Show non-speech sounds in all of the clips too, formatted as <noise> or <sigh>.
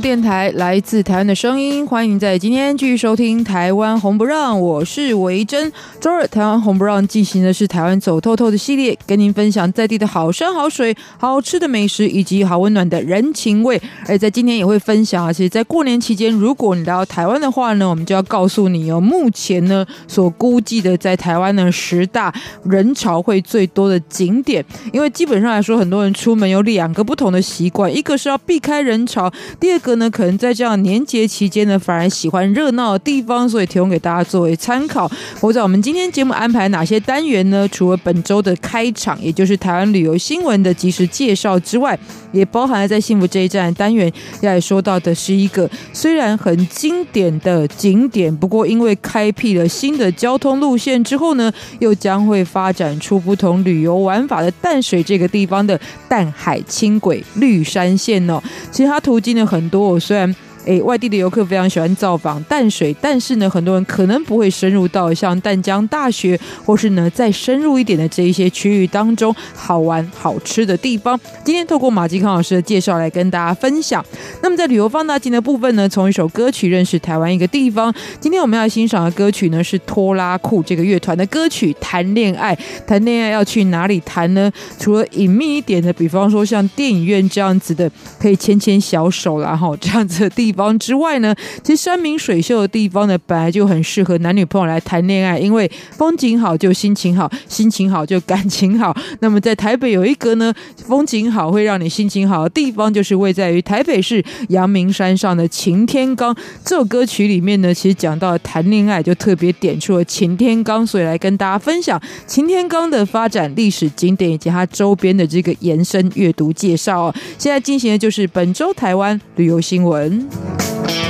电台来自台湾的声音，欢迎在今天继续收听《台湾红不让》，我是维珍。周二，台湾红不让进行的是台湾走透透的系列，跟您分享在地的好山好水、好吃的美食以及好温暖的人情味。而在今天也会分享啊，其实，在过年期间，如果你来到台湾的话呢，我们就要告诉你哦，目前呢所估计的在台湾的十大人潮会最多的景点，因为基本上来说，很多人出门有两个不同的习惯，一个是要避开人潮。第二个呢，可能在这样年节期间呢，反而喜欢热闹的地方，所以提供给大家作为参考。我在我们今天节目安排哪些单元呢？除了本周的开场，也就是台湾旅游新闻的即时介绍之外，也包含了在幸福这一站单元要来说到的是一个虽然很经典的景点，不过因为开辟了新的交通路线之后呢，又将会发展出不同旅游玩法的淡水这个地方的淡海轻轨绿山线哦。其实它途经。很多，虽然。诶，外地的游客非常喜欢造访淡水，但是呢，很多人可能不会深入到像淡江大学，或是呢再深入一点的这一些区域当中好玩好吃的地方。今天透过马吉康老师的介绍来跟大家分享。那么在旅游放大镜的部分呢，从一首歌曲认识台湾一个地方。今天我们要欣赏的歌曲呢是拖拉库这个乐团的歌曲《谈恋爱》。谈恋爱要去哪里谈呢？除了隐秘一点的，比方说像电影院这样子的，可以牵牵小手然后这样子的地。地方之外呢，其实山明水秀的地方呢，本来就很适合男女朋友来谈恋爱，因为风景好就心情好，心情好就感情好。<laughs> 那么在台北有一个呢，风景好会让你心情好的地方，就是位在于台北市阳明山上的擎天岗。这首歌曲里面呢，其实讲到谈恋爱，就特别点出了擎天岗，所以来跟大家分享擎天岗的发展历史景点以及它周边的这个延伸阅读介绍哦。现在进行的就是本周台湾旅游新闻。Bye.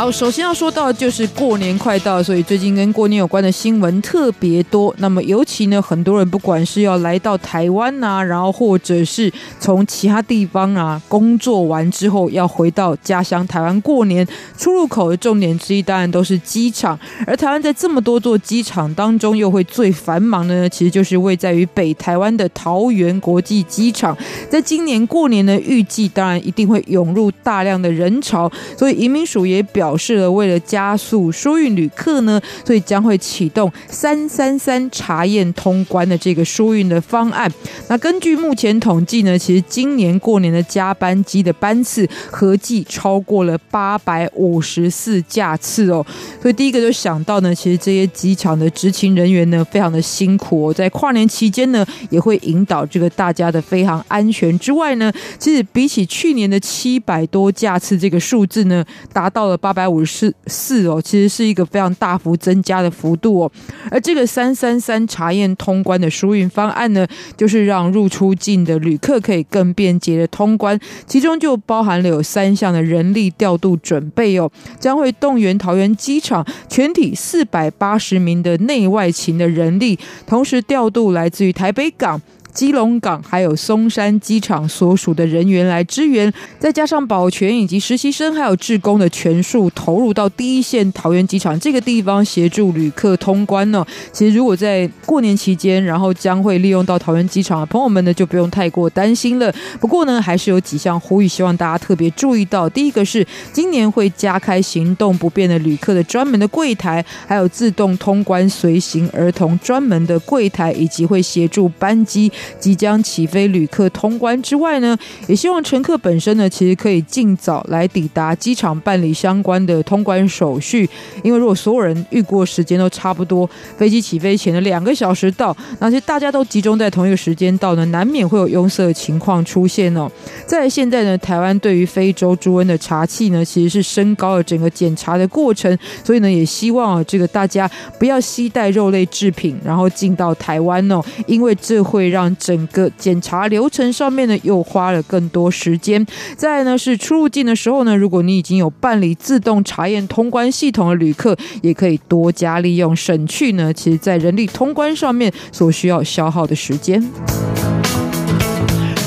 好，首先要说到就是过年快到，所以最近跟过年有关的新闻特别多。那么尤其呢，很多人不管是要来到台湾啊，然后或者是从其他地方啊工作完之后要回到家乡台湾过年，出入口的重点之一当然都是机场。而台湾在这么多座机场当中，又会最繁忙的呢，其实就是位在于北台湾的桃园国际机场。在今年过年呢，预计当然一定会涌入大量的人潮，所以移民署也表。表示了，为了加速疏运旅客呢，所以将会启动三三三查验通关的这个疏运的方案。那根据目前统计呢，其实今年过年的加班机的班次合计超过了八百五十四架次哦。所以第一个就想到呢，其实这些机场的执勤人员呢，非常的辛苦哦，在跨年期间呢，也会引导这个大家的飞航安全之外呢，其实比起去年的七百多架次这个数字呢，达到了八百。百五十四哦，其实是一个非常大幅增加的幅度哦。而这个三三三查验通关的疏运方案呢，就是让入出境的旅客可以更便捷的通关，其中就包含了有三项的人力调度准备哦，将会动员桃园机场全体四百八十名的内外勤的人力，同时调度来自于台北港。基隆港还有松山机场所属的人员来支援，再加上保全以及实习生还有志工的全数投入到第一线桃园机场这个地方协助旅客通关呢。其实如果在过年期间，然后将会利用到桃园机场的朋友们呢，就不用太过担心了。不过呢，还是有几项呼吁，希望大家特别注意到。第一个是今年会加开行动不便的旅客的专门的柜台，还有自动通关随行儿童专门的柜台，以及会协助班机。即将起飞旅客通关之外呢，也希望乘客本身呢，其实可以尽早来抵达机场办理相关的通关手续。因为如果所有人预估时间都差不多，飞机起飞前的两个小时到，那些大家都集中在同一个时间到呢，难免会有拥塞的情况出现哦。在现在呢，台湾对于非洲猪瘟的查气呢，其实是升高了整个检查的过程，所以呢，也希望啊，这个大家不要携带肉类制品，然后进到台湾哦，因为这会让整个检查流程上面呢又花了更多时间。再呢是出入境的时候呢，如果你已经有办理自动查验通关系统的旅客，也可以多加利用，省去呢其实在人力通关上面所需要消耗的时间。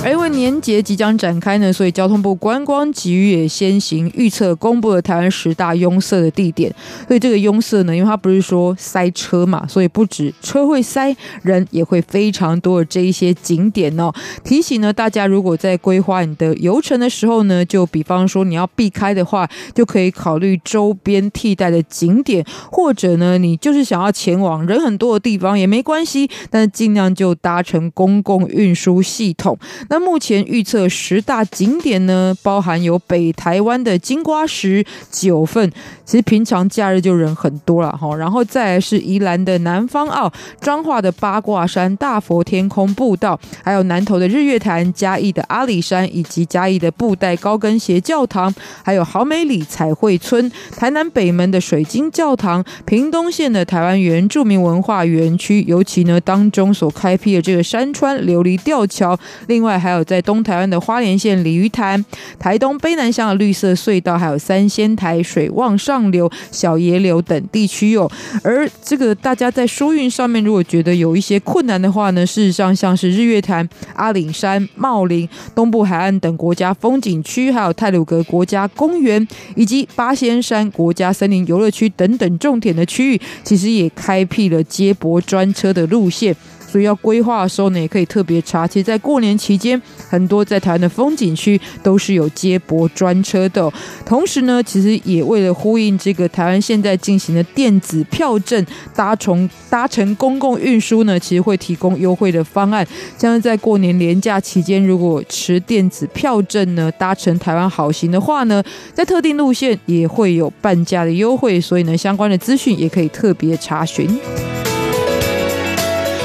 而因为年节即将展开呢，所以交通部观光局也先行预测公布了台湾十大拥塞的地点。所以这个拥塞呢，因为它不是说塞车嘛，所以不止车会塞，人也会非常多的这一些景点哦。提醒呢，大家如果在规划你的游程的时候呢，就比方说你要避开的话，就可以考虑周边替代的景点，或者呢，你就是想要前往人很多的地方也没关系，但是尽量就搭乘公共运输系统。那目前预测十大景点呢，包含有北台湾的金瓜石、九份，其实平常假日就人很多了哈。然后再来是宜兰的南方澳、彰化的八卦山、大佛天空步道，还有南投的日月潭、嘉义的阿里山，以及嘉义的布袋高跟鞋教堂，还有好美里彩绘村、台南北门的水晶教堂、屏东县的台湾原住民文化园区，尤其呢当中所开辟的这个山川琉璃吊桥，另外。还有在东台湾的花莲县鲤鱼潭、台东卑南乡的绿色隧道，还有三仙台水望上流、小野柳等地区哦。而这个大家在疏运上面，如果觉得有一些困难的话呢，事实上像是日月潭、阿里山、茂林、东部海岸等国家风景区，还有太鲁阁国家公园以及八仙山国家森林游乐区等等重点的区域，其实也开辟了接驳专车的路线。所以要规划的时候呢，也可以特别查。其实，在过年期间，很多在台湾的风景区都是有接驳专车的。同时呢，其实也为了呼应这个台湾现在进行的电子票证，搭乘搭乘公共运输呢，其实会提供优惠的方案。像是在过年连假期间，如果持电子票证呢，搭乘台湾好行的话呢，在特定路线也会有半价的优惠。所以呢，相关的资讯也可以特别查询。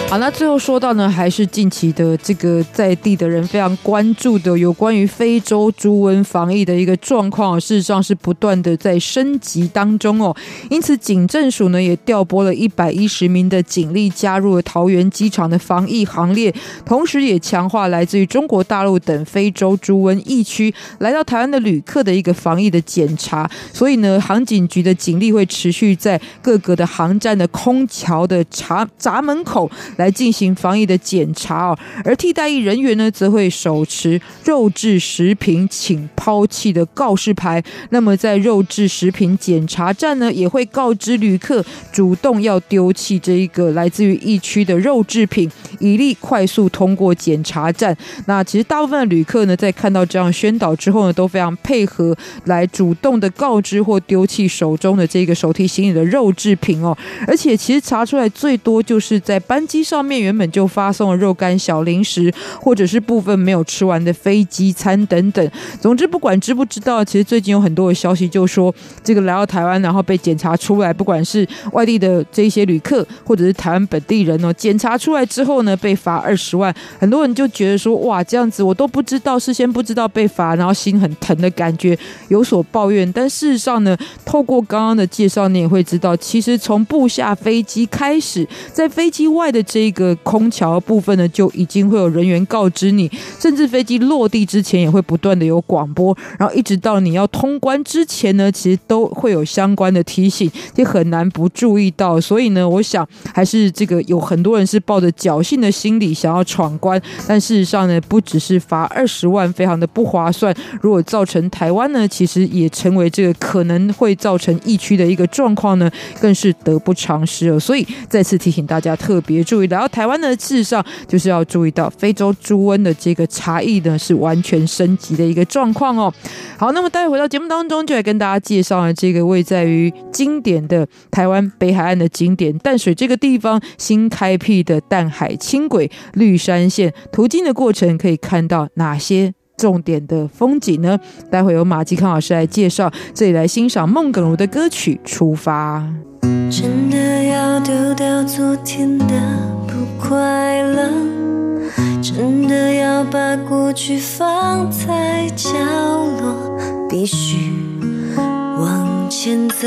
好，那最后说到呢，还是近期的这个在地的人非常关注的有关于非洲猪瘟防疫的一个状况，事实上是不断的在升级当中哦。因此，警政署呢也调拨了一百一十名的警力加入了桃园机场的防疫行列，同时也强化来自于中国大陆等非洲猪瘟疫区来到台湾的旅客的一个防疫的检查。所以呢，航警局的警力会持续在各个的航站的空桥的闸闸门口。来进行防疫的检查哦，而替代役人员呢，则会手持肉质食品请抛弃的告示牌。那么在肉质食品检查站呢，也会告知旅客主动要丢弃这一个来自于疫区的肉制品，以利快速通过检查站。那其实大部分的旅客呢，在看到这样宣导之后呢，都非常配合，来主动的告知或丢弃手中的这个手提行李的肉制品哦。而且其实查出来最多就是在班机。上面原本就发送了肉干、小零食，或者是部分没有吃完的飞机餐等等。总之，不管知不知道，其实最近有很多的消息，就说这个来到台湾，然后被检查出来，不管是外地的这些旅客，或者是台湾本地人哦，检查出来之后呢，被罚二十万。很多人就觉得说，哇，这样子我都不知道，事先不知道被罚，然后心很疼的感觉，有所抱怨。但事实上呢，透过刚刚的介绍，你也会知道，其实从不下飞机开始，在飞机外的这个空桥部分呢，就已经会有人员告知你，甚至飞机落地之前也会不断的有广播，然后一直到你要通关之前呢，其实都会有相关的提醒，也很难不注意到。所以呢，我想还是这个有很多人是抱着侥幸的心理想要闯关，但事实上呢，不只是罚二十万，非常的不划算。如果造成台湾呢，其实也成为这个可能会造成疫区的一个状况呢，更是得不偿失了。所以再次提醒大家特别注意。然后台湾呢，事实上就是要注意到非洲猪瘟的这个差异呢，是完全升级的一个状况哦。好，那么待会回到节目当中，就来跟大家介绍了这个位在于经典的台湾北海岸的景点淡水这个地方新开辟的淡海轻轨绿山线，途经的过程可以看到哪些重点的风景呢？待会由马继康老师来介绍，这里来欣赏孟耿如的歌曲《出发》。真的要丢掉昨天的不快乐，真的要把过去放在角落，必须往前走，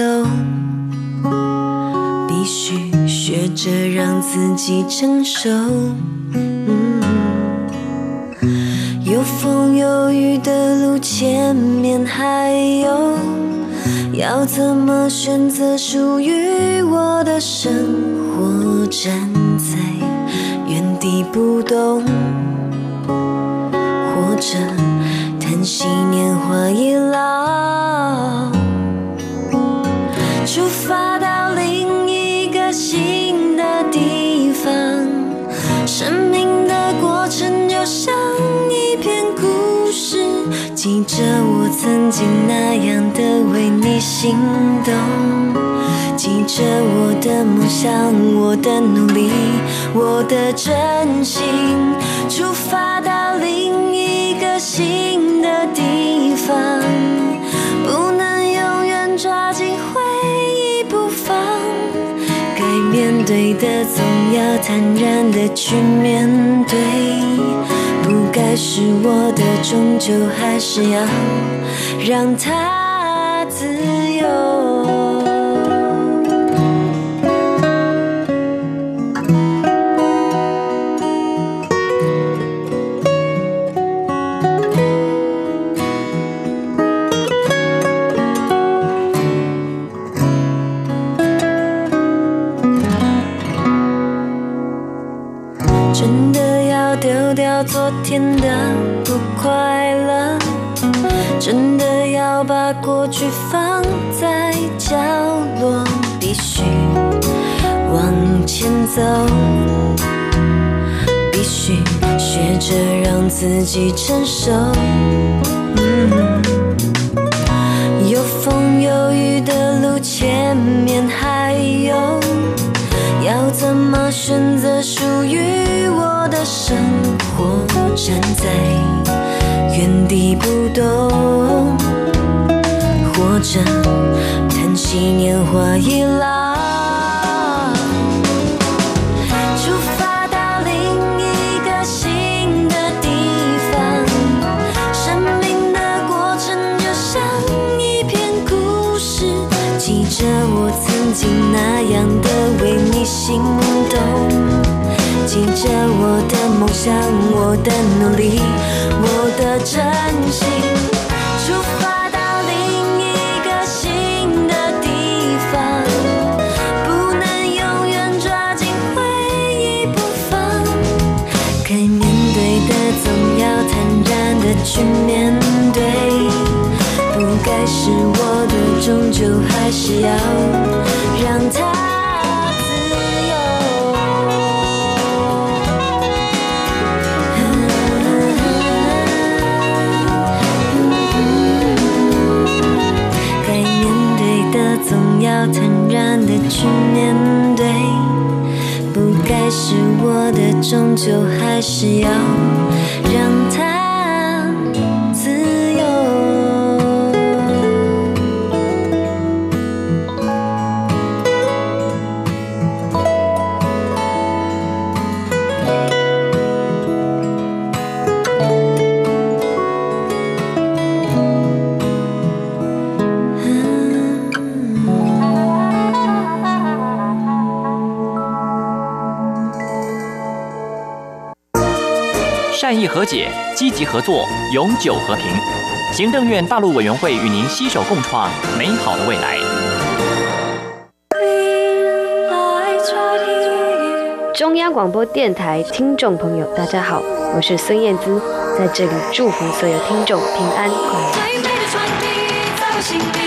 必须学着让自己成熟。有风有雨的路，前面还有。要怎么选择属于我的生活？站在原地不动，或者叹息年华已老，出发记着我曾经那样的为你心动。记着我的梦想，我的努力，我的真心，出发到另一个新的地方，不能永远抓紧回忆不放，该面对的总要坦然的去面对，不该是我的终究还是要让他自己承受。将，我的努力，我的真心，出发到另一个新的地方，不能永远抓紧回忆不放，该面对的总要坦然的去面对，不该是我的，终究还是要坦然的去面对，不该是我的，终究还是要让和解，积极合作，永久和平。行政院大陆委员会与您携手共创美好的未来。中央广播电台听众朋友，大家好，我是孙燕姿，在这里祝福所有听众平安快乐。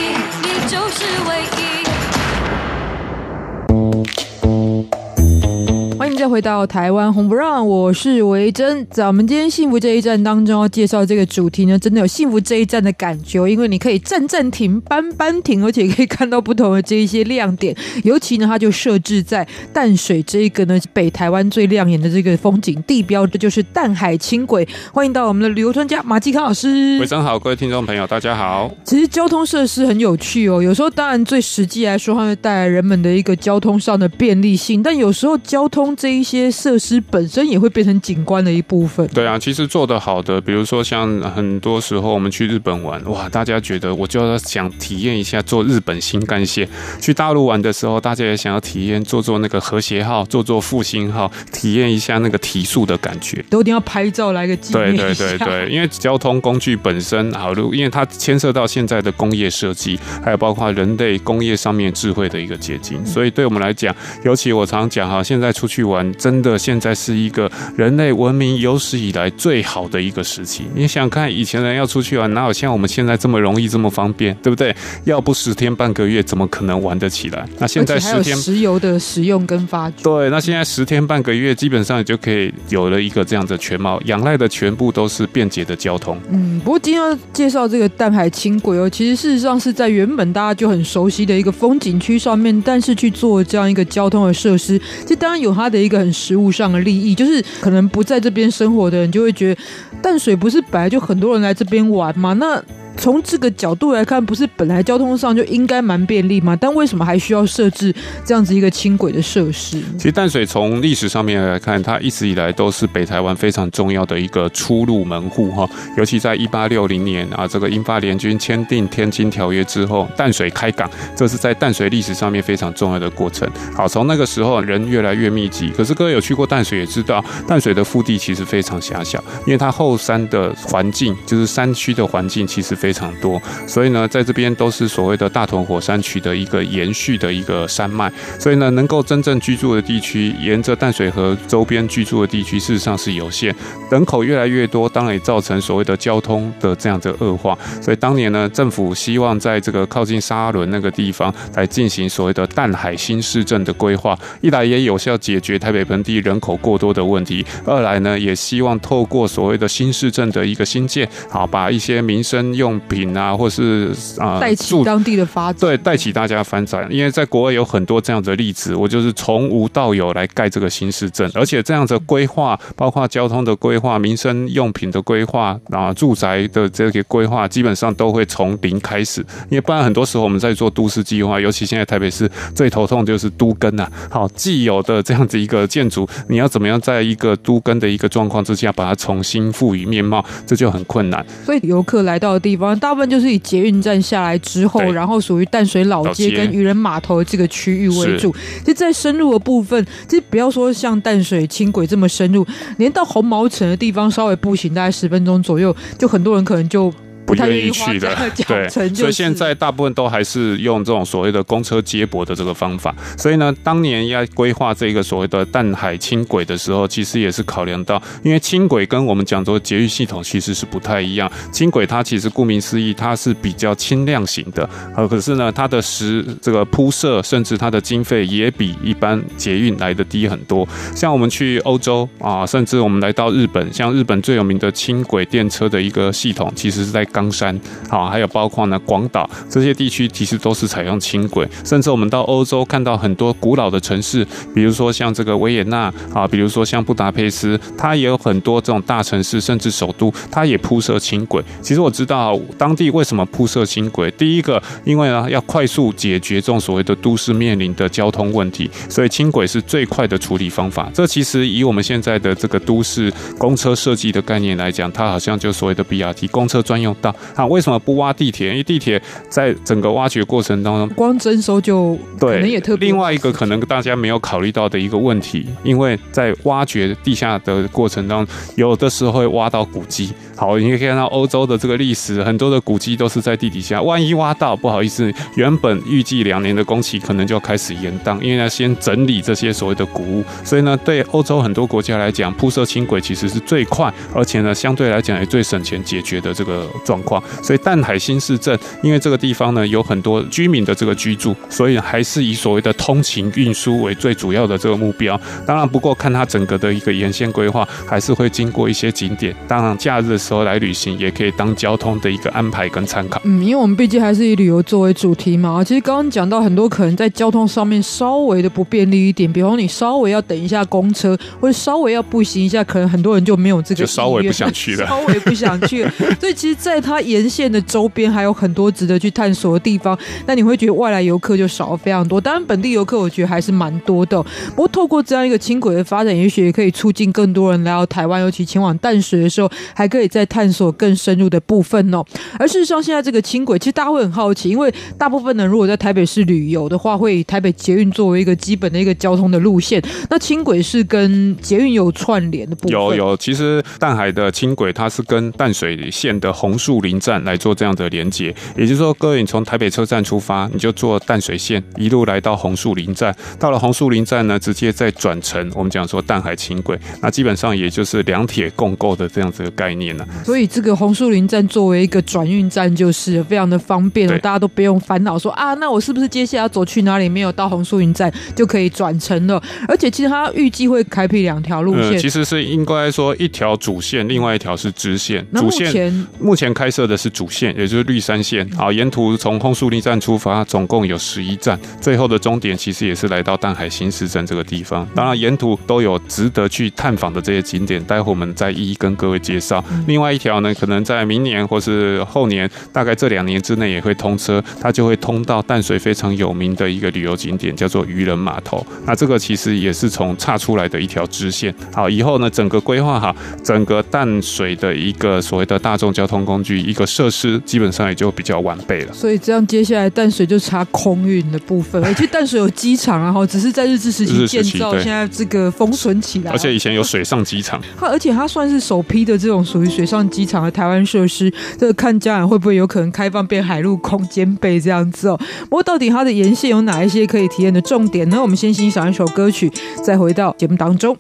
回到台湾红不让，我是维珍。在我们今天幸福这一站当中要介绍这个主题呢，真的有幸福这一站的感觉，因为你可以站站停、班班停，而且可以看到不同的这一些亮点。尤其呢，它就设置在淡水这一个呢北台湾最亮眼的这个风景地标，这就是淡海轻轨。欢迎到我们的旅游专家马继康老师。维珍好，各位听众朋友，大家好。其实交通设施很有趣哦，有时候当然最实际来说，它会带来人们的一个交通上的便利性，但有时候交通这一些设施本身也会变成景观的一部分。对啊，其实做得好的，比如说像很多时候我们去日本玩，哇，大家觉得我就要想体验一下坐日本新干线；去大陆玩的时候，大家也想要体验坐坐那个和谐号，坐坐复兴号，体验一下那个提速的感觉。都一定要拍照来个纪念。对对对对，<laughs> 因为交通工具本身好，因为它牵涉到现在的工业设计，还有包括人类工业上面智慧的一个结晶，所以对我们来讲，尤其我常讲哈，现在出去玩，真的现在是一个人类文明有史以来最好的一个时期。你想看以前人要出去玩，哪有像我们现在这么容易这么方便，对不对？要不十天半个月，怎么可能玩得起来？那现在十天石油的使用跟发掘，对，那现在十天半个月，基本上也就可以有了一个这样的全貌，仰赖的全部都是便捷的交通。嗯，不过今天要介绍这个淡海轻轨哦，其实事实上是在原本大家就很熟悉的一个风景区上面，但是去做这样一个交通的设施，这当然有它的一个很实物上的利益，就是可能不在这边生活的人就会觉得淡水不是本来就很多人来这边玩吗？那从这个角度来看，不是本来交通上就应该蛮便利吗？但为什么还需要设置这样子一个轻轨的设施？其实淡水从历史上面来看，它一直以来都是北台湾非常重要的一个出入门户哈。尤其在一八六零年啊，这个英法联军签订《天津条约》之后，淡水开港，这是在淡水历史上面非常重要的过程。好，从那个时候人越来越密集。可是哥有去过淡水也知道，淡水的腹地其实非常狭小，因为它后山的环境就是山区的环境，其实。非常多，所以呢，在这边都是所谓的大屯火山区的一个延续的一个山脉，所以呢，能够真正居住的地区，沿着淡水河周边居住的地区，事实上是有限。人口越来越多，当然也造成所谓的交通的这样的恶化。所以当年呢，政府希望在这个靠近沙仑那个地方来进行所谓的淡海新市镇的规划，一来也有效解决台北盆地人口过多的问题，二来呢，也希望透过所谓的新市镇的一个新建，好把一些民生用品啊，或是啊，带起当地的发展，对，带起大家发展。因为在国外有很多这样的例子，我就是从无到有来盖这个新市镇，而且这样的规划，包括交通的规划、民生用品的规划啊、住宅的这个规划，基本上都会从零开始。因为不然很多时候我们在做都市计划，尤其现在台北市最头痛就是都根啊。好，既有的这样子一个建筑，你要怎么样在一个都根的一个状况之下，把它重新赋予面貌，这就很困难。所以游客来到的地方。大部分就是以捷运站下来之后，然后属于淡水老街跟渔人码头这个区域为主。其实，在深入的部分，其实不要说像淡水轻轨这么深入，连到红毛城的地方，稍微步行大概十分钟左右，就很多人可能就。不愿意去的，对，所以现在大部分都还是用这种所谓的公车接驳的这个方法。所以呢，当年要规划这个所谓的淡海轻轨的时候，其实也是考量到，因为轻轨跟我们讲说捷运系统其实是不太一样。轻轨它其实顾名思义，它是比较轻量型的，呃，可是呢，它的实这个铺设，甚至它的经费也比一般捷运来的低很多。像我们去欧洲啊，甚至我们来到日本，像日本最有名的轻轨电车的一个系统，其实是在。冈山，好，还有包括呢广岛这些地区，其实都是采用轻轨。甚至我们到欧洲看到很多古老的城市，比如说像这个维也纳啊，比如说像布达佩斯，它也有很多这种大城市，甚至首都，它也铺设轻轨。其实我知道当地为什么铺设轻轨，第一个，因为呢要快速解决这种所谓的都市面临的交通问题，所以轻轨是最快的处理方法。这其实以我们现在的这个都市公车设计的概念来讲，它好像就所谓的 BRT 公车专用。啊，为什么不挖地铁？因为地铁在整个挖掘过程当中，光征收就可能也特别。另外一个可能大家没有考虑到的一个问题，因为在挖掘地下的过程当中，有的时候会挖到古迹。好，你可以看到欧洲的这个历史，很多的古迹都是在地底下。万一挖到，不好意思，原本预计两年的工期可能就要开始延宕，因为要先整理这些所谓的古物。所以呢，对欧洲很多国家来讲，铺设轻轨其实是最快，而且呢，相对来讲也最省钱解决的这个状况。所以淡海新市镇，因为这个地方呢有很多居民的这个居住，所以还是以所谓的通勤运输为最主要的这个目标。当然，不过看它整个的一个沿线规划，还是会经过一些景点。当然，假日时候来旅行，也可以当交通的一个安排跟参考。嗯，因为我们毕竟还是以旅游作为主题嘛。其实刚刚讲到很多可能在交通上面稍微的不便利一点，比方你稍微要等一下公车，或者稍微要步行一下，可能很多人就没有这个，就稍微不想去了，<laughs> 稍微不想去了。所以其实，在它沿线的周边还有很多值得去探索的地方。那你会觉得外来游客就少了非常多，当然本地游客我觉得还是蛮多的。不过透过这样一个轻轨的发展，也许也可以促进更多人来到台湾，尤其前往淡水的时候，还可以再探索更深入的部分哦。而事实上，现在这个轻轨，其实大家会很好奇，因为大部分人如果在台北市旅游的话，会以台北捷运作为一个基本的一个交通的路线。那轻轨是跟捷运有串联的部分？有有，其实淡海的轻轨它是跟淡水线的红树林站来做这样的连接，也就是说，各位你从台北车站出发，你就坐淡水线一路来到红树林站，到了红树林站呢，直接再转乘我们讲说淡海轻轨，那基本上也就是两铁共构的这样子的概念了。所以这个红树林站作为一个转运站，就是非常的方便了，大家都不用烦恼说啊，那我是不是接下来要走去哪里？没有到红树林站就可以转乘了。而且其实它预计会开辟两条路线，嗯，其实是应该说一条主线，另外一条是支线。主线目前开设的是主线，也就是绿山线。好，沿途从红树林站出发，总共有十一站，最后的终点其实也是来到淡海新市镇这个地方。当然，沿途都有值得去探访的这些景点，待会我们再一一跟各位介绍。另外一条呢，可能在明年或是后年，大概这两年之内也会通车，它就会通到淡水非常有名的一个旅游景点，叫做渔人码头。那这个其实也是从岔出来的一条支线。好，以后呢，整个规划好整个淡水的一个所谓的大众交通工具，一个设施基本上也就比较完备了。所以这样接下来淡水就差空运的部分。而且淡水有机场，然后只是在日治时期建造，现在这个封存起来。而且以前有水上机场，它而且它算是首批的这种属于水上机场的台湾设施。这看将来会不会有可能开放变海陆空兼备这样子哦？不过到底它的沿线有哪一些可以体验的重点呢？我们先欣赏一首歌曲，再回到节目当中。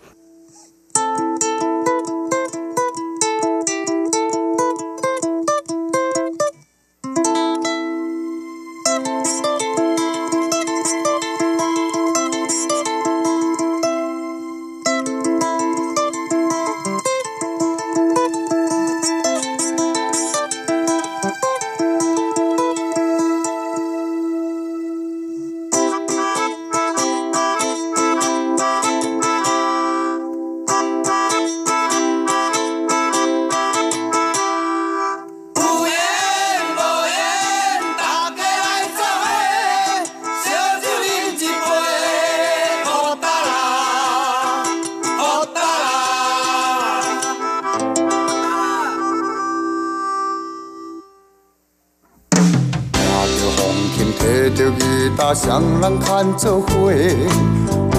人牵做伙，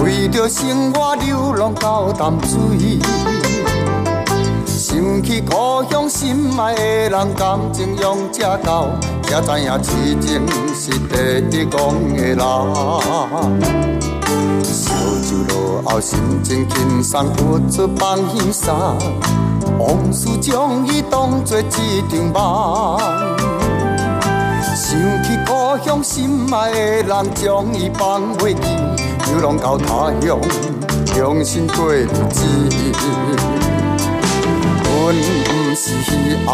为着生活流浪到淡水。想起故乡心爱的人，感情用这厚，才知影痴情是第一讲的人。烧酒落后，心情轻松，不出放轻松，往事将伊当作一场梦。想起故乡心爱的人，将伊放袂记，流浪到他乡，重新过日子。阮不是爱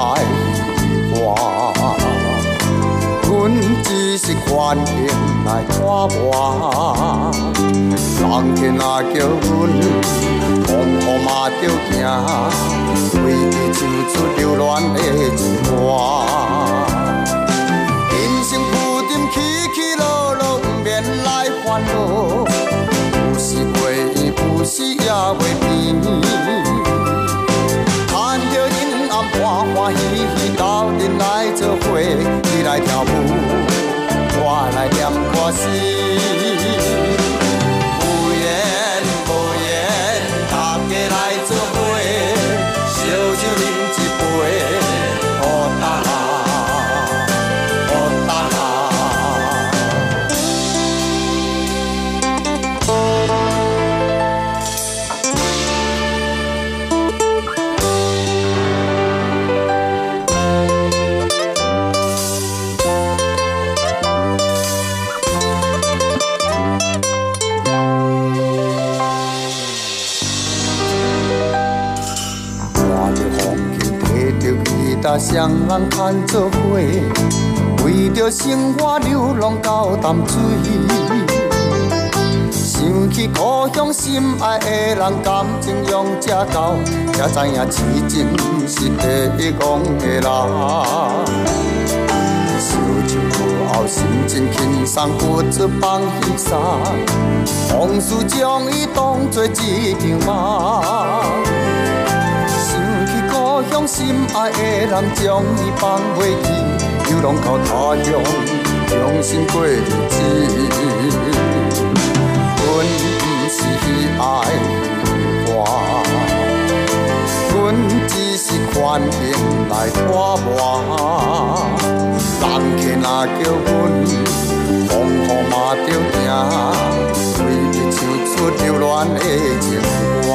花，阮只是欢迎来看我。人天啊叫阮，风雨嘛着行，为伊唱出留恋的情歌。有时过意，有时也袂变。看着阴暗，欢欢喜喜，斗阵来做伙，你来跳舞，我来念歌词。双人牵做伙，为着生活流浪到淡水。想起故乡心爱的人，感情用这厚，才知影痴情是第一戆的人。后心情轻松，不知放轻松，往事将伊当作一场梦。想起故乡心爱的人，将伊放袂记，流浪到他乡，重新过日子。阮不是爱花，阮只是欢喜来拖磨。人客若叫阮，风雨嘛着行，为伊唱出流恋的情歌。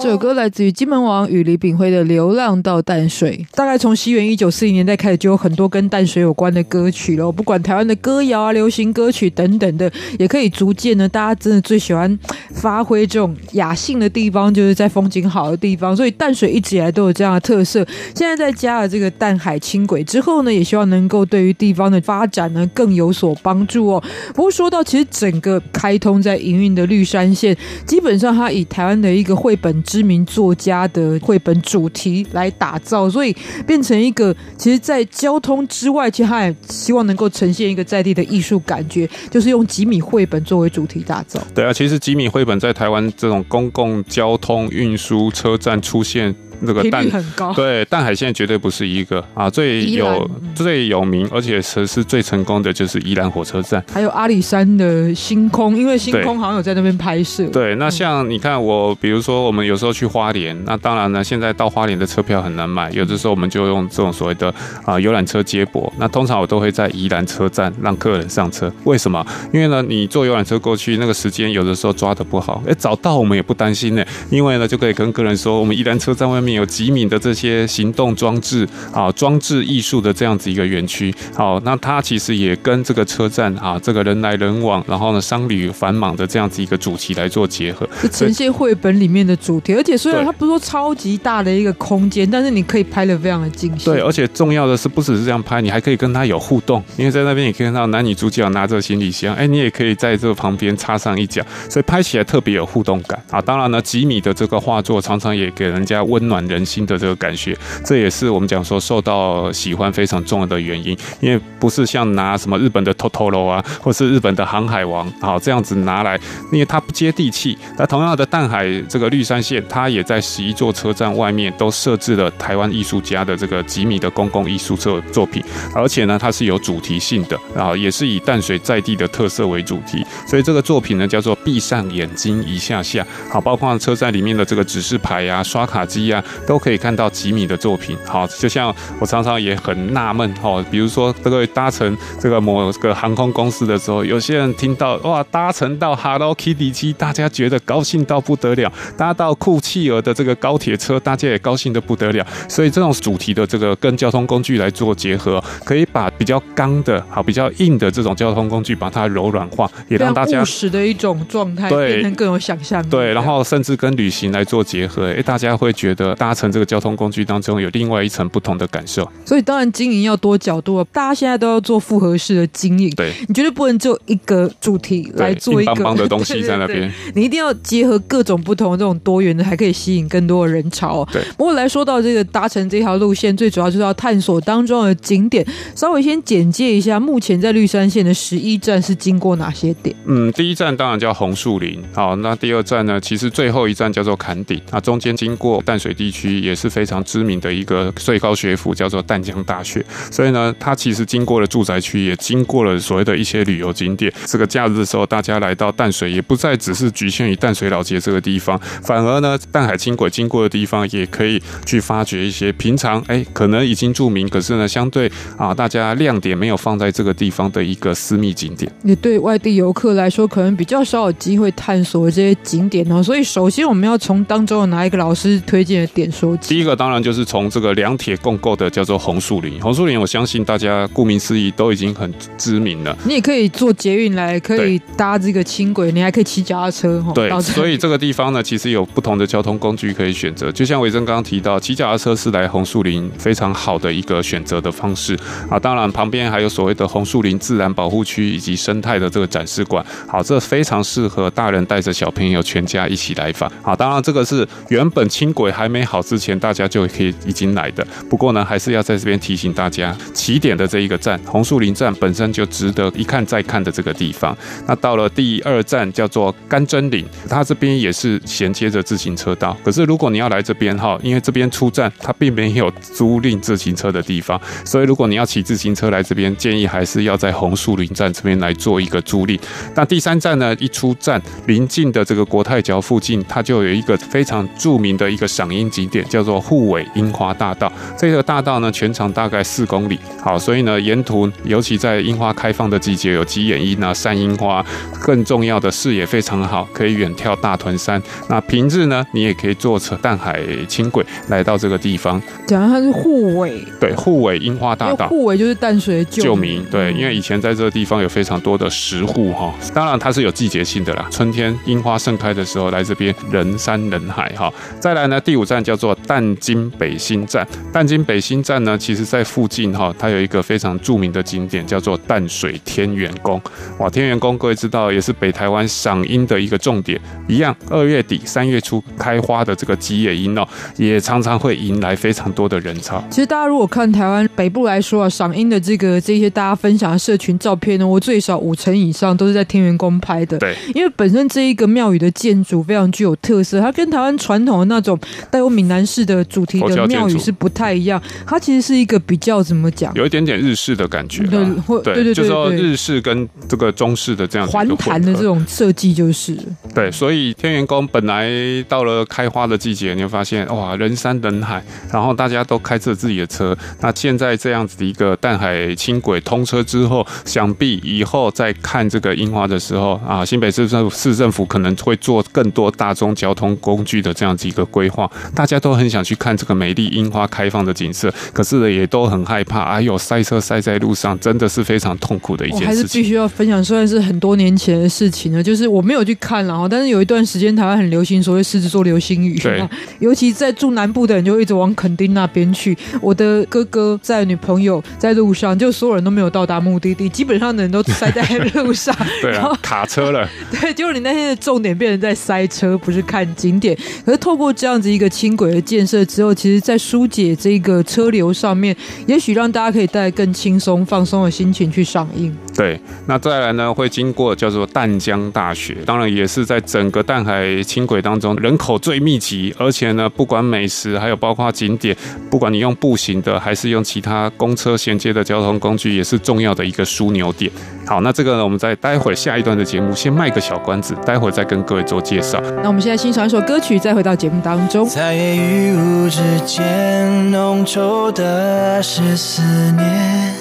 这首歌来自于金门王与李炳辉的《流浪到淡水》。大概从西元一九四零年代开始，就有很多跟淡水有关的歌曲了。不管台湾的歌谣啊、流行歌曲等等的，也可以逐渐呢，大家真的最喜欢发挥这种雅兴的地方，就是在风景好的地方。所以淡水一直以来都有这样的特色。现在在加了这个淡海轻轨之后呢，也希望能够对于地方的发展呢更有所帮助哦。不过说到其实整个开通在营运的绿山线，基本上它以台湾的一个绘本之知名作家的绘本主题来打造，所以变成一个其实，在交通之外，其实他也希望能够呈现一个在地的艺术感觉，就是用吉米绘本作为主题打造。对啊，其实吉米绘本在台湾这种公共交通运输车站出现。那个蛋很高，对淡海线绝对不是一个啊，最有最有名，而且是是最成功的就是宜兰火车站，还有阿里山的星空，因为星空好像有在那边拍摄。对，那像你看我，比如说我们有时候去花莲，那当然呢，现在到花莲的车票很难买，有的时候我们就用这种所谓的啊游览车接驳。那通常我都会在宜兰车站让客人上车，为什么？因为呢，你坐游览车过去那个时间有的时候抓的不好，哎，早到我们也不担心呢，因为呢就可以跟客人说，我们宜兰车站外面。有吉米的这些行动装置啊，装置艺术的这样子一个园区，好，那它其实也跟这个车站啊，这个人来人往，然后呢，商旅繁忙的这样子一个主题来做结合，是呈现绘本里面的主题。而且虽然它不是说超级大的一个空间，但是你可以拍的非常的精细。对，而且重要的是，不只是这样拍，你还可以跟他有互动，因为在那边你可以看到男女主角拿着行李箱，哎，你也可以在这个旁边插上一脚，所以拍起来特别有互动感啊。当然呢，吉米的这个画作常常也给人家温暖人心的这个感觉，这也是我们讲说受到喜欢非常重要的原因。因为不是像拿什么日本的 Totoro 啊，或是日本的航海王好这样子拿来，因为它不接地气。那同样的淡海这个绿山线，它也在十一座车站外面都设置了台湾艺术家的这个吉米的公共艺术作作品，而且呢，它是有主题性的，然后也是以淡水在地的特色为主题。所以这个作品呢叫做闭上眼睛一下下，好，包括车站里面的这个指示牌呀、啊、刷卡机呀、啊。都可以看到吉米的作品，好，就像我常常也很纳闷，哈，比如说这个搭乘这个某个航空公司的时候，有些人听到哇，搭乘到 Hello Kitty 机，大家觉得高兴到不得了；搭到酷企鹅的这个高铁车，大家也高兴的不得了。所以这种主题的这个跟交通工具来做结合，可以把比较刚的、好比较硬的这种交通工具，把它柔软化，也让大家务实的一种状态，变成更有想象力。对，然后甚至跟旅行来做结合，哎，大家会觉得。搭乘这个交通工具当中有另外一层不同的感受。所以当然经营要多角度啊，大家现在都要做复合式的经营。对，你绝对不能只有一个主题来做一个东西在那边。对对对，你一定要结合各种不同的这种多元的，还可以吸引更多的人潮。对，不过来说到这个搭乘这条路线，最主要就是要探索当中的景点。稍微先简介一下，目前在绿山线的十一站是经过哪些点？嗯，第一站当然叫红树林。好，那第二站呢？其实最后一站叫做坎顶。那中间经过淡水地区，也是非常知名的一个最高学府，叫做淡江大学。所以呢，它其实经过了住宅区，也经过了所谓的一些旅游景点。这个假日的时候，大家来到淡水，也不再只是局限于淡水老街这个地方，反而呢，淡海轻轨经过的地方，也可以去发掘一些平常哎，可能已经著名，可是呢，相对啊，大家亮点没有放在这个地方的一个私密景点。也对外地游客来说，可能比较少有机会探索这些景点哦。所以，首先我们要从当中有哪一个老师推荐的点说起？第一个当然就是从这个两铁共构的叫做红树林。红树林，我相信大家顾名思义都已经很知名了。你也可以坐捷运来，可以搭这个轻轨，你还可以骑脚踏车。对，所以这个地方呢，其实有不同的交通工具可以选择。就像维珍刚刚提到，骑脚踏车是来红树林非常好的一个选择的方式啊。当然，旁边还有所谓的红树林自然保护区以及生态的这个展示馆。好，这非常适合大人带着小朋友全家一起来访。啊，当然这个是原本轻轨还没没好之前，大家就可以已经来的。不过呢，还是要在这边提醒大家，起点的这一个站红树林站本身就值得一看再看的这个地方。那到了第二站叫做甘真岭，它这边也是衔接着自行车道。可是如果你要来这边哈，因为这边出站它并没有租赁自行车的地方，所以如果你要骑自行车来这边，建议还是要在红树林站这边来做一个租赁。那第三站呢，一出站临近的这个国泰桥附近，它就有一个非常著名的一个赏樱景点，叫做护尾樱花大道。这个大道呢，全长大概四公里。好，所以呢，沿途尤其在樱花开放的季节，有鸡眼樱啊、山樱花，更重要的视野非常好，可以远眺大屯山。那平日呢，你也可以坐车淡海轻轨来到这个地方。讲它是护尾，对，护尾樱花大道。护尾就是淡水的旧名，对，因为以前在这个地方有非常多的石户哈。当然它是有季节性的啦，春天樱花盛开的时候来这边人山人海哈。再来呢，第五站叫做淡金北新站。淡金北新站呢，其实在附近哈，它有一个非常著名的景点叫做淡水天元宫。哇，天元宫各位知道也是北台湾赏樱的一个重点，一样二月底三月初开花的这个吉野樱哦，也常常会迎来非常多的人潮。其实大家如果看台湾北部来说啊，赏樱的这个这些大家分享的社群照片呢，我最少五成以上都是在天元宫拍的。对，因为本身这一个庙宇的建筑非常具有特色，它跟台湾传统的那种带有闽南式的主题的庙宇是不太一样。它其实是一个比较怎么讲，有一点点日式的感觉。对，对对对，就是说日式跟这个中式的这样环盘的这种设计就是。对，所以天元宫本来到了开花的季节，你会发现哇，人山人海，然后大家都开着自己的车。那现在这样子的一个淡海轻轨通车之后，想必以后再看这个樱花的时候啊，新北市政府市政府可能会做更多大众交通工具的这样子一个规划。大家都很想去看这个美丽樱花开放的景色，可是呢，也都很害怕，哎呦，塞车塞在路上，真的是非常痛苦的一件事情。我还是必须要分享，虽然是很多年前的事情了，就是我没有去看了哈，但是有一段时间台湾很流行所谓狮子座流星雨，对，<laughs> 尤其在住南部的人就一直往垦丁那边去。我的哥哥在女朋友在路上，就所有人都没有到达目的地，基本上的人都塞在路上，<laughs> 对啊，卡车了。<laughs> 对，结果你那天的重点变成在塞车，不是看景点。可是透过这样子一个轻轨的建设之后，其实，在疏解这个车流上面，也许让大家可以带更轻松、放松的心情去上映。对，那再来呢，会经过叫做淡江大学，当然也是在整个淡海轻轨当中人口最密集，而且呢，不管美食，还有包括景点，不管你用步行的，还是用其他公车衔接的交通工具，也是重要的一个枢纽点。好，那这个呢，我们在待会下一段的节目先卖个小关子，待会再跟各位做介绍。那我们现在欣赏一首歌曲，再回到节目当中。夜与雾之间，浓稠的是思念，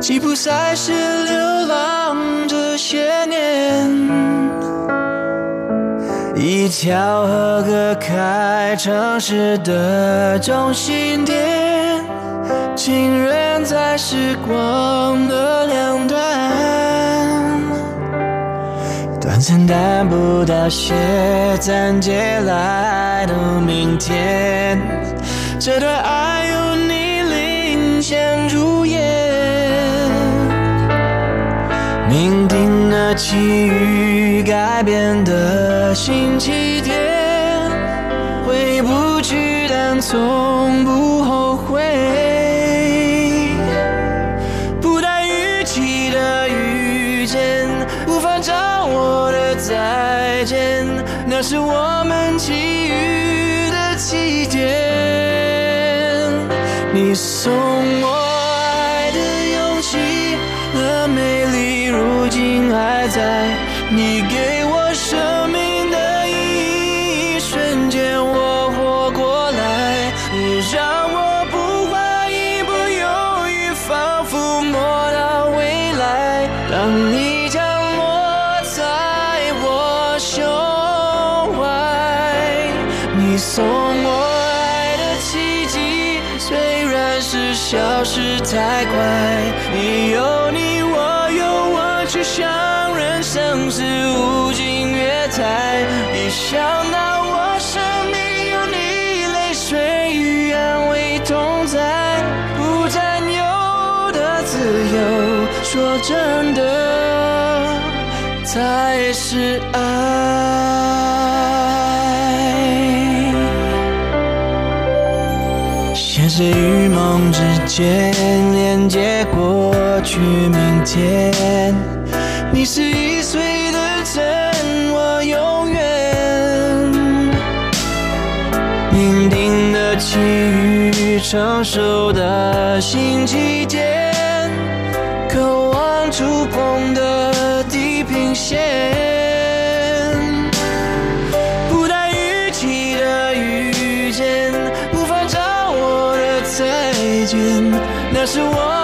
吉普赛是流浪这些年，一条河隔开城市的中心点，情人在时光的两端。曾等不到写暂借来的明天，这段爱有你领衔入眼，命定了际遇改变的新起点，回不去但从不后悔。那是我们际遇的起点。你送我才是爱。现实与梦之间连接过去明天，你是易碎的针，我永远命定的际遇，成熟的新起点，渴望触碰的那是我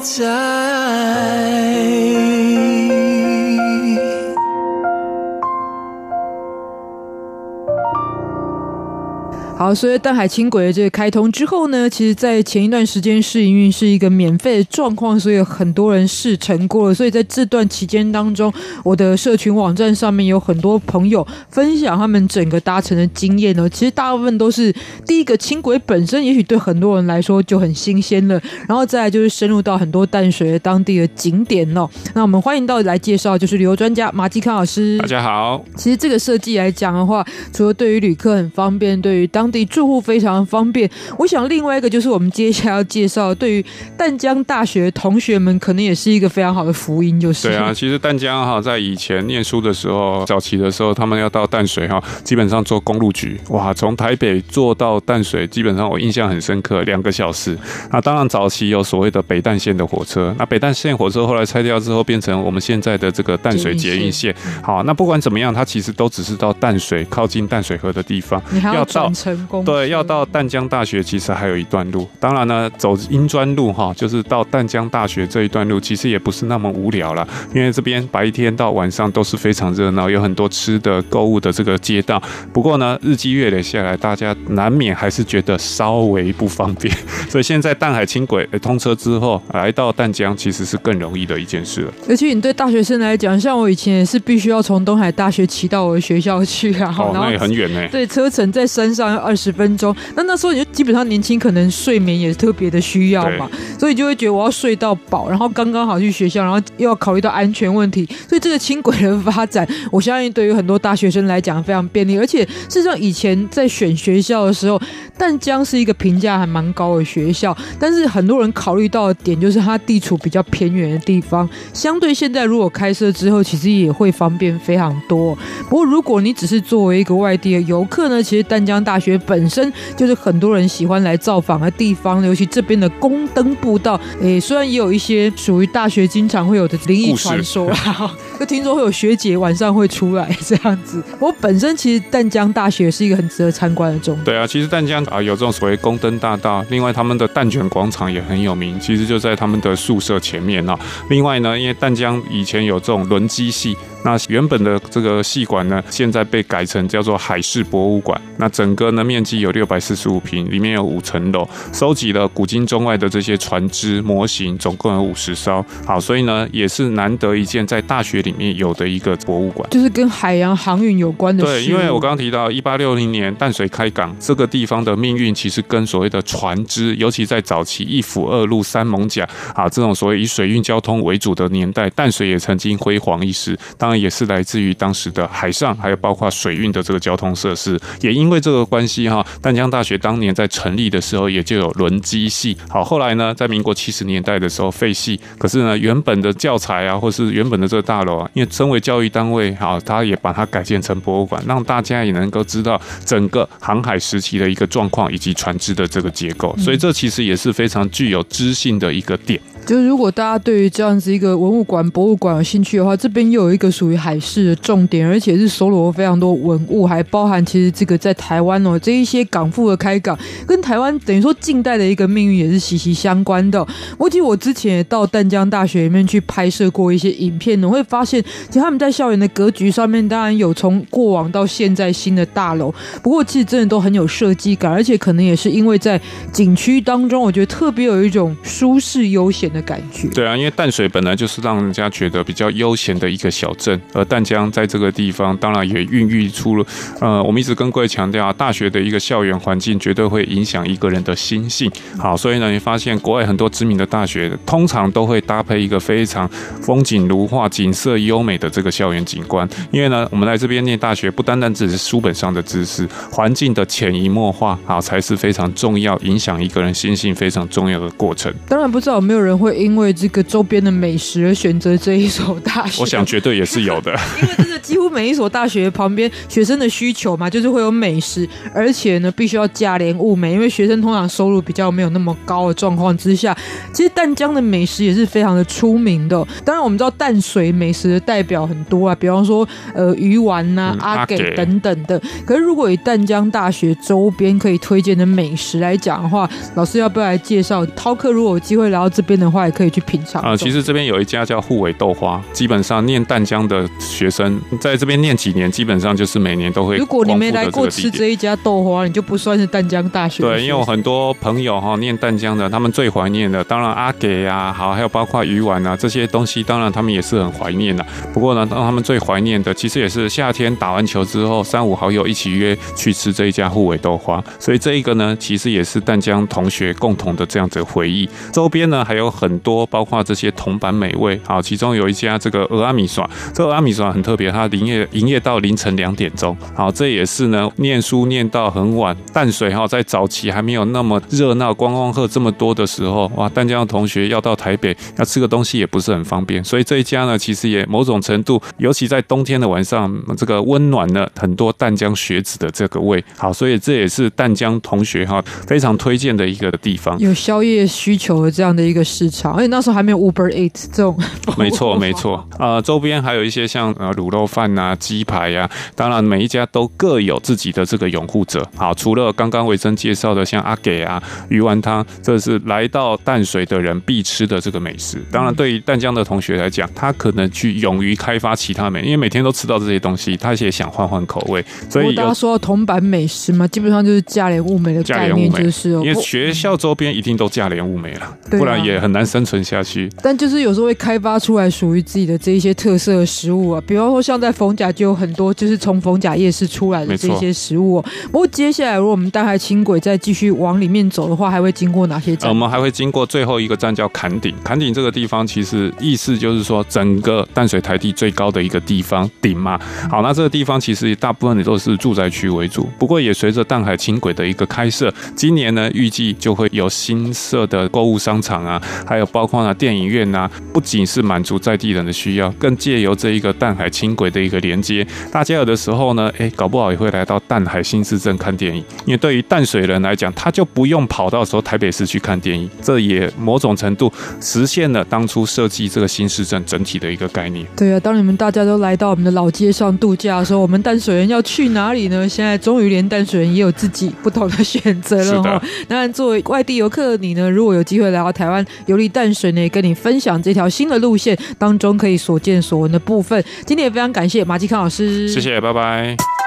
time 好，所以淡海轻轨的这个开通之后呢，其实，在前一段时间试营运是一个免费的状况，所以很多人试乘过了。所以在这段期间当中，我的社群网站上面有很多朋友分享他们整个搭乘的经验呢。其实大部分都是第一个轻轨本身，也许对很多人来说就很新鲜了。然后再来就是深入到很多淡水的当地的景点哦。那我们欢迎到来介绍，就是旅游专家马继康老师。大家好。其实这个设计来讲的话，除了对于旅客很方便，对于当地住户非常方便，我想另外一个就是我们接下来要介绍，对于淡江大学同学们，可能也是一个非常好的福音，就是。对啊，其实淡江哈，在以前念书的时候，早期的时候，他们要到淡水哈，基本上坐公路局，哇，从台北坐到淡水，基本上我印象很深刻，两个小时。那当然早期有所谓的北淡线的火车，那北淡线火车后来拆掉之后，变成我们现在的这个淡水捷运线。好，那不管怎么样，它其实都只是到淡水靠近淡水河的地方，你还要转对，要到淡江大学其实还有一段路。当然呢，走英专路哈，就是到淡江大学这一段路，其实也不是那么无聊了，因为这边白天到晚上都是非常热闹，有很多吃的、购物的这个街道。不过呢，日积月累下来，大家难免还是觉得稍微不方便。<laughs> 所以现在淡海轻轨通车之后，来到淡江其实是更容易的一件事了。而且你对大学生来讲，像我以前也是必须要从东海大学骑到我的学校去啊，哦，那也很远呢。对，车程在山上要二十分钟。那那时候你就基本上年轻，可能睡眠也特别的需要嘛，所以就会觉得我要睡到饱，然后刚刚好去学校，然后又要考虑到安全问题，所以这个轻轨的发展，我相信对于很多大学生来讲非常便利。而且事实上，以前在选学校的时候，淡江是一个评价还蛮高的学校，但是很多人考虑到的点就是它地处比较偏远的地方，相对现在如果开设之后，其实也会方便非常多。不过如果你只是作为一个外地的游客呢，其实淡江大学本身就是很多人喜欢来造访的地方，尤其这边的宫灯步道，诶，虽然也有一些属于大学经常会有的灵异传说啦，<laughs> <laughs> 就听说会有学姐晚上会出来这样子。我本身其实淡江大学是一个很值得参观的重点。对啊，其实淡江啊有这种所谓宫灯大道，另外他们的蛋卷广场也很有名，其实就在他们的宿舍前面啊。另外呢，因为淡江以前有这种轮机系。那原本的这个戏馆呢，现在被改成叫做海事博物馆。那整个呢面积有六百四十五平，里面有五层楼，收集了古今中外的这些船只模型，总共有五十艘。好，所以呢也是难得一见在大学里面有的一个博物馆，就是跟海洋航运有关的。对，因为我刚刚提到一八六零年淡水开港这个地方的命运，其实跟所谓的船只，尤其在早期一府二路三艋甲啊这种所谓以水运交通为主的年代，淡水也曾经辉煌一时。当然也是来自于当时的海上，还有包括水运的这个交通设施。也因为这个关系哈，淡江大学当年在成立的时候也就有轮机系。好，后来呢，在民国七十年代的时候废系。可是呢，原本的教材啊，或是原本的这个大楼啊，因为身为教育单位，好，他也把它改建成博物馆，让大家也能够知道整个航海时期的一个状况以及船只的这个结构。所以这其实也是非常具有知性的一个点。就是如果大家对于这样子一个文物馆、博物馆有兴趣的话，这边又有一个属于海事的重点，而且是搜罗非常多文物，还包含其实这个在台湾哦，这一些港埠的开港，跟台湾等于说近代的一个命运也是息息相关的。我记得我之前也到淡江大学里面去拍摄过一些影片，我会发现其实他们在校园的格局上面，当然有从过往到现在新的大楼，不过其实真的都很有设计感，而且可能也是因为在景区当中，我觉得特别有一种舒适悠闲的。感觉对啊，因为淡水本来就是让人家觉得比较悠闲的一个小镇，而淡江在这个地方当然也孕育出了，呃，我们一直跟各位强调啊，大学的一个校园环境绝对会影响一个人的心性。好，所以呢，你发现国外很多知名的大学通常都会搭配一个非常风景如画、景色优美的这个校园景观，因为呢，我们来这边念大学不单单只是书本上的知识，环境的潜移默化啊，才是非常重要，影响一个人心性非常重要的过程。当然不知道有没有人会。会因为这个周边的美食而选择这一所大学，我想绝对也是有的。<laughs> 因为真的几乎每一所大学旁边学生的需求嘛，就是会有美食，而且呢必须要价廉物美，因为学生通常收入比较没有那么高的状况之下，其实淡江的美食也是非常的出名的。当然我们知道淡水美食的代表很多啊，比方说呃鱼丸呐、啊、阿给等等的。可是如果以淡江大学周边可以推荐的美食来讲的话，老师要不要来介绍？饕客如果有机会来到这边的话。也可以去品尝啊。其实这边有一家叫沪尾豆花，基本上念淡江的学生在这边念几年，基本上就是每年都会。如果你没来过吃这一家豆花，你就不算是淡江大学。对，因为我很多朋友哈念淡江的，他们最怀念的，当然阿给啊，好，还有包括鱼丸啊这些东西，当然他们也是很怀念的。不过呢，让他们最怀念的，其实也是夏天打完球之后，三五好友一起约去吃这一家护尾豆花。所以这一个呢，其实也是淡江同学共同的这样子的回忆。周边呢还有很。多包括这些铜板美味，好，其中有一家这个蚵仔面线，这个蚵仔面线很特别，它营业营业到凌晨两点钟，好，这也是呢，念书念到很晚，淡水哈，在早期还没有那么热闹，观光客这么多的时候，哇，淡江的同学要到台北要吃个东西也不是很方便，所以这一家呢，其实也某种程度，尤其在冬天的晚上，这个温暖了很多淡江学子的这个胃，好，所以这也是淡江同学哈非常推荐的一个地方，有宵夜需求的这样的一个市场。而且那时候还没有 Uber Eats 这种，没错没错，呃，周边还有一一些像呃卤肉饭啊、鸡排呀、啊，当然每一家都各有自己的这个拥护者。好，除了刚刚维珍介绍的像阿给啊、鱼丸汤，这是来到淡水的人必吃的这个美食。当然，对于淡江的同学来讲，他可能去勇于开发其他美，因为每天都吃到这些东西，他也想换换口味。所以大家说到铜板美食嘛，基本上就是价廉物美的概念，就是因为学校周边一定都价廉物美了，不然也很难生存下去。但就是有时候会开发出来属于自己的这一些特色的食物啊，比方说像在逢甲就有很多就是从逢甲夜市出来的这些食物。不过接下来如果我们淡海轻轨再继续往里面走的话，还会经过哪些站？我们还会经过最后一个站叫崁顶。崁顶这个地方其实意思就是说整个淡水台地最高的一个地方顶嘛。好，那这个地方其实大部分也都是住宅区为主。不过也随着淡海轻轨的一个开设，今年呢预计就会有新设的购物商场啊，还有包括呢电影院啊，不仅是满足在地人的需要，更借由这一个淡海轻轨的一个连接，大家有的时候呢，哎，搞不好也会来到淡海新市镇看电影。因为对于淡水人来讲，他就不用跑到说台北市去看电影，这也某种程度实现了当初设计这个新市镇整体的一个概念。对啊，当你们大家都来到我们的老街上度假的时候，我们淡水人要去哪里呢？现在终于连淡水人也有自己不同的选择了哈。当然，作为外地游客的你呢，如果有机会来到台湾游历淡水呢，也跟你分享这条新的路线当中可以所见所闻的部分。今天也非常感谢马季康老师，谢谢，拜拜。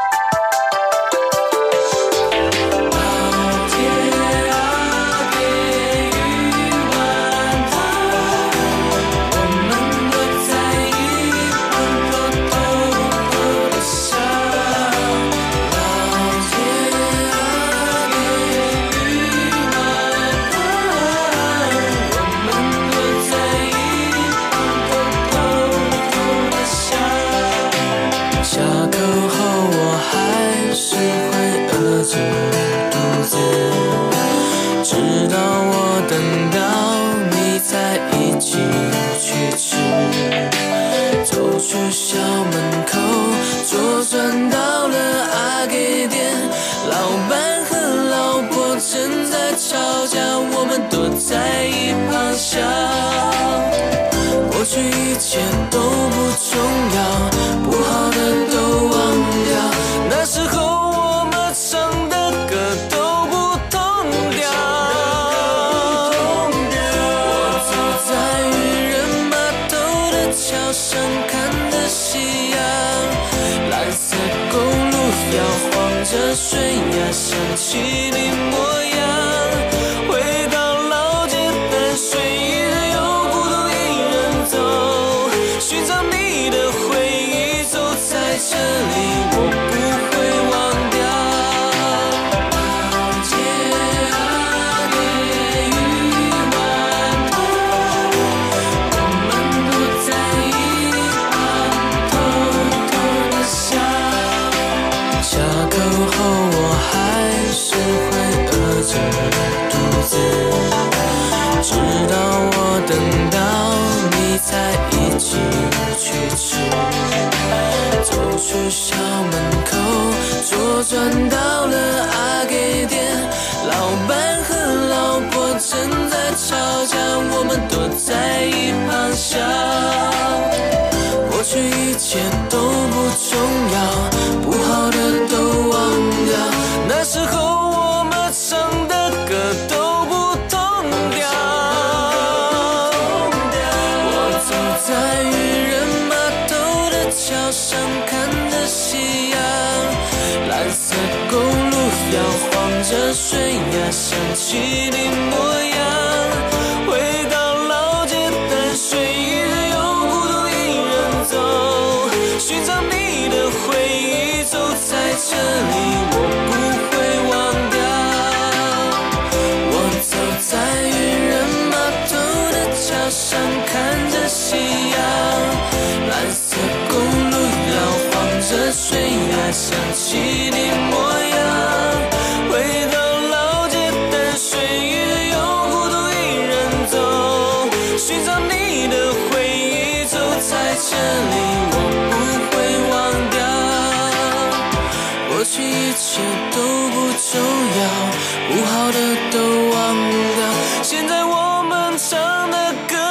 家，我们躲在一旁笑。过去一切都不重要，不好的都忘掉。那时候我们唱的歌都不。我走在渔人码头的桥上，看着夕阳。蓝色公路摇晃着，水崖想起你模样。这里我这水呀，想起你模样，回到老街淡水，依然有孤独一人走，寻找你的回忆，走在这里我不会忘掉。我走在渔人码头的桥上，看着夕阳，蓝色公路摇晃，着水呀，想起你模样。这里我不会忘掉，过去一切都不重要，不好的都忘不掉，现在我们唱的歌。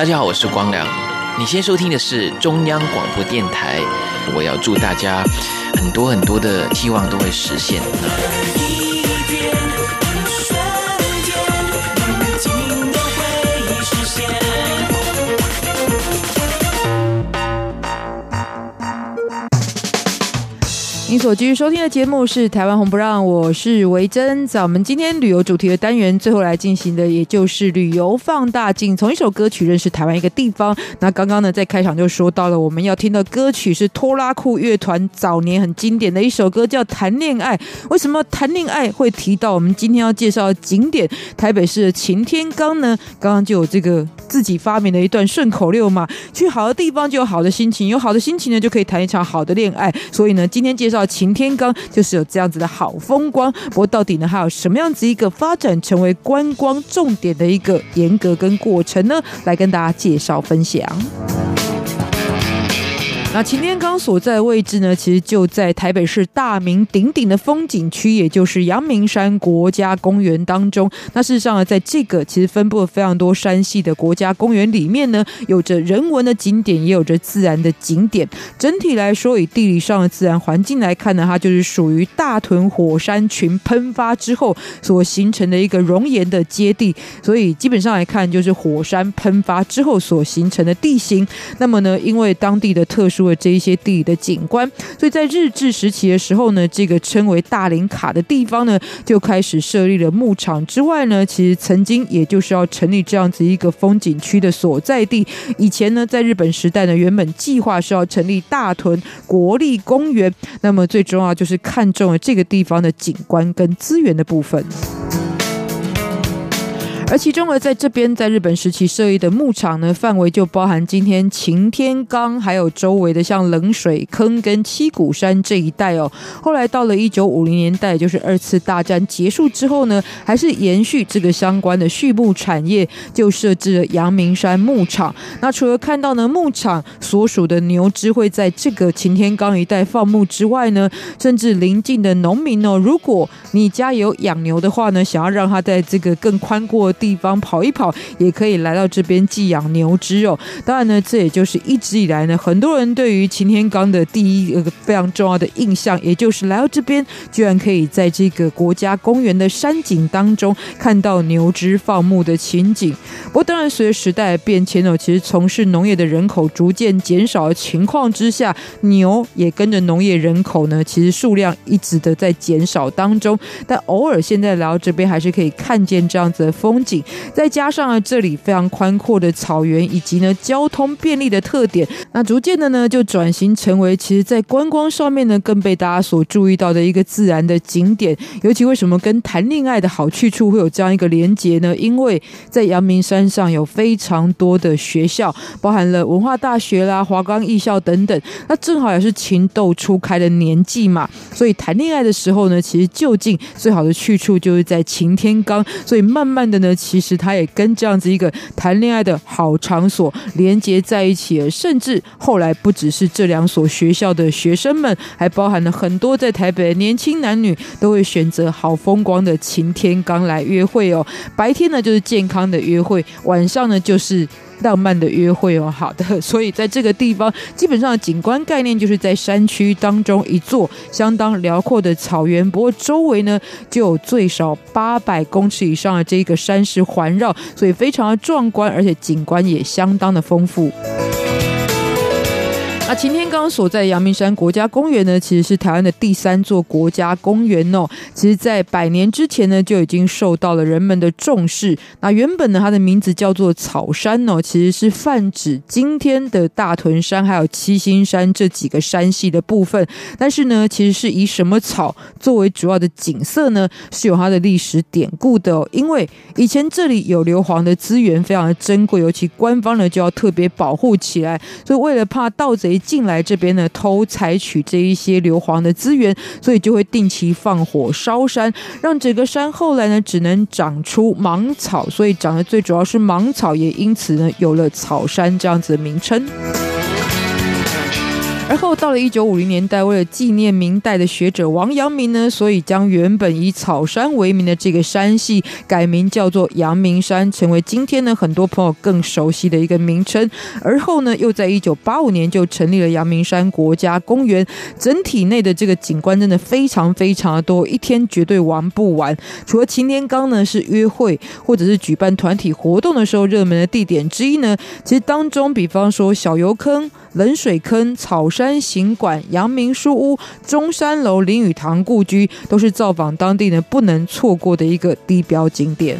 大家好，我是光良。你先收听的是中央广播电台。我要祝大家很多很多的希望都会实现。所继续收听的节目是《台湾红不让》，我是维珍。在我们今天旅游主题的单元，最后来进行的也就是旅游放大镜，从一首歌曲认识台湾一个地方。那刚刚呢，在开场就说到了，我们要听的歌曲是拖拉库乐团早年很经典的一首歌，叫《谈恋爱》。为什么谈恋爱会提到我们今天要介绍的景点台北市的擎天岗呢？刚刚就有这个自己发明的一段顺口溜嘛，去好的地方就有好的心情，有好的心情呢，就可以谈一场好的恋爱。所以呢，今天介绍。擎天岗就是有这样子的好风光，不过到底呢，还有什么样子一个发展成为观光重点的一个严格跟过程呢？来跟大家介绍分享。那擎天岗所在的位置呢，其实就在台北市大名鼎鼎的风景区，也就是阳明山国家公园当中。那事实上呢，在这个其实分布了非常多山系的国家公园里面呢，有着人文的景点，也有着自然的景点。整体来说，以地理上的自然环境来看呢，它就是属于大屯火山群喷发之后所形成的一个熔岩的阶地。所以基本上来看，就是火山喷发之后所形成的地形。那么呢，因为当地的特殊的这一些地理的景观，所以在日治时期的时候呢，这个称为大林卡的地方呢，就开始设立了牧场。之外呢，其实曾经也就是要成立这样子一个风景区的所在地。以前呢，在日本时代呢，原本计划是要成立大屯国立公园。那么最重要就是看中了这个地方的景观跟资源的部分。而其中呢，在这边在日本时期设立的牧场呢，范围就包含今天擎天岗，还有周围的像冷水坑跟七股山这一带哦。后来到了一九五零年代，就是二次大战结束之后呢，还是延续这个相关的畜牧产业，就设置了阳明山牧场。那除了看到呢，牧场所属的牛只会在这个擎天岗一带放牧之外呢，甚至邻近的农民哦，如果你家有养牛的话呢，想要让它在这个更宽阔地方跑一跑，也可以来到这边寄养牛只哦。当然呢，这也就是一直以来呢，很多人对于擎天岗的第一个非常重要的印象，也就是来到这边，居然可以在这个国家公园的山景当中看到牛只放牧的情景。不过，当然随着时代的变迁哦，其实从事农业的人口逐渐减少的情况之下，牛也跟着农业人口呢，其实数量一直的在减少当中。但偶尔现在来到这边，还是可以看见这样子的风景。再加上这里非常宽阔的草原，以及呢交通便利的特点，那逐渐的呢就转型成为其实在观光上面呢更被大家所注意到的一个自然的景点。尤其为什么跟谈恋爱的好去处会有这样一个连结呢？因为在阳明山上有非常多的学校，包含了文化大学啦、华冈艺校等等。那正好也是情窦初开的年纪嘛，所以谈恋爱的时候呢，其实就近最好的去处就是在擎天岗。所以慢慢的呢。其实他也跟这样子一个谈恋爱的好场所连接在一起了，甚至后来不只是这两所学校的学生们，还包含了很多在台北的年轻男女都会选择好风光的晴天岗来约会哦。白天呢就是健康的约会，晚上呢就是。浪漫的约会哦，好的，<laughs> 所以在这个地方，基本上景观概念就是在山区当中一座相当辽阔的草原，不过周围呢就有最少八百公尺以上的这个山石环绕，所以非常的壮观，而且景观也相当的丰富。那晴天刚刚所在阳明山国家公园呢，其实是台湾的第三座国家公园哦。其实，在百年之前呢，就已经受到了人们的重视。那原本呢，它的名字叫做草山哦，其实是泛指今天的大屯山还有七星山这几个山系的部分。但是呢，其实是以什么草作为主要的景色呢？是有它的历史典故的哦。因为以前这里有硫磺的资源非常的珍贵，尤其官方呢就要特别保护起来。所以为了怕盗贼。进来这边呢偷采取这一些硫磺的资源，所以就会定期放火烧山，让整个山后来呢只能长出芒草，所以长得最主要是芒草，也因此呢有了草山这样子的名称。而后到了一九五零年代，为了纪念明代的学者王阳明呢，所以将原本以草山为名的这个山系改名叫做阳明山，成为今天呢很多朋友更熟悉的一个名称。而后呢，又在一九八五年就成立了阳明山国家公园，整体内的这个景观真的非常非常的多，一天绝对玩不完。除了擎天岗呢是约会或者是举办团体活动的时候热门的地点之一呢，其实当中比方说小油坑。冷水坑、草山行馆、阳明书屋、中山楼、林语堂故居，都是造访当地人不能错过的一个地标景点。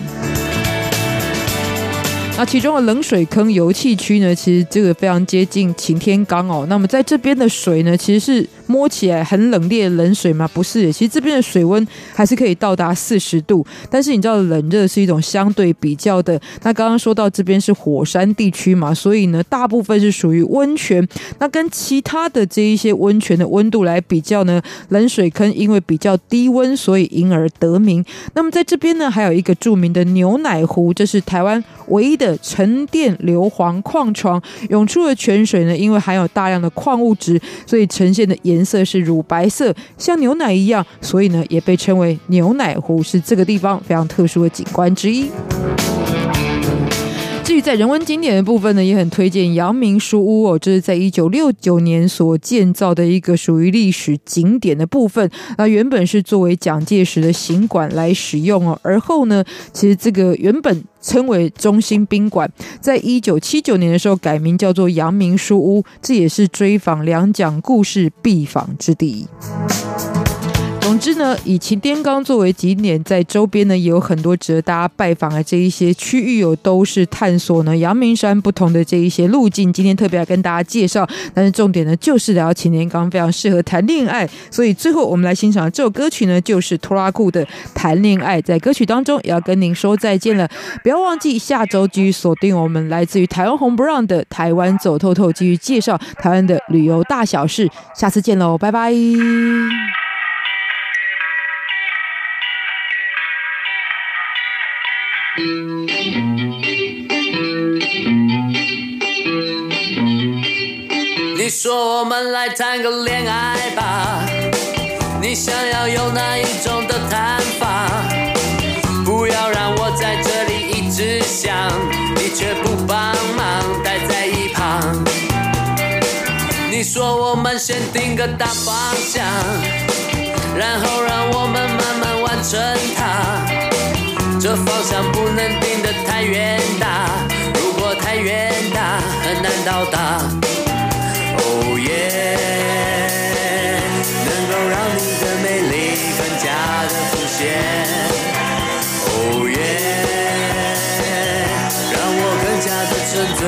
那其中的冷水坑油气区呢，其实这个非常接近擎天岗哦。那么在这边的水呢，其实是。摸起来很冷冽的冷水吗？不是，其实这边的水温还是可以到达四十度。但是你知道，冷热是一种相对比较的。那刚刚说到这边是火山地区嘛，所以呢，大部分是属于温泉。那跟其他的这一些温泉的温度来比较呢，冷水坑因为比较低温，所以因而得名。那么在这边呢，还有一个著名的牛奶湖，这是台湾唯一的沉淀硫磺矿床。涌出的泉水呢，因为含有大量的矿物质，所以呈现的颜。颜色是乳白色，像牛奶一样，所以呢也被称为牛奶湖，是这个地方非常特殊的景观之一。在人文景点的部分呢，也很推荐阳明书屋哦，这是在一九六九年所建造的一个属于历史景点的部分。那原本是作为蒋介石的行馆来使用哦，而后呢，其实这个原本称为中心宾馆，在一九七九年的时候改名叫做阳明书屋，这也是追访两蒋故事必访之地。之呢，以擎天岗作为景点，在周边呢也有很多值得大家拜访的这一些区域哦，都是探索呢阳明山不同的这一些路径。今天特别要跟大家介绍，但是重点呢就是聊擎天岗非常适合谈恋爱，所以最后我们来欣赏这首歌曲呢，就是拖拉库的《谈恋爱》。在歌曲当中也要跟您说再见了，不要忘记下周继续锁定我们来自于台湾红不让的台湾走透透，继续介绍台湾的旅游大小事。下次见喽，拜拜。你说我们来谈个恋爱吧，你想要有哪一种的谈法？不要让我在这里一直想，你却不帮忙待在一旁。你说我们先定个大方向，然后让我们慢慢完成它。这方向不能定得太远大，如果太远大，很难到达。Oh yeah，能够让你的美丽更加的浮现。Oh yeah，让我更加的沉醉。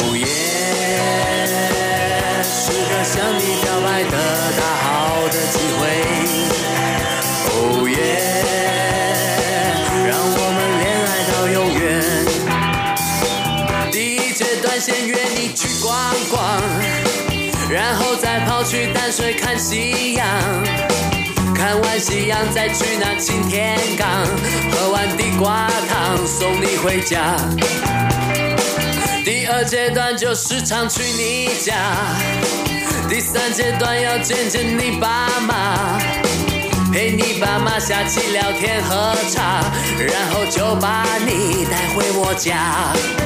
Oh yeah，是个向你表白的大好的机会。逛逛，然后再跑去淡水看夕阳。看完夕阳再去那青天岗，喝完地瓜汤送你回家。第二阶段就是常去你家，第三阶段要见见你爸妈，陪你爸妈下棋聊天喝茶，然后就把你带回我家。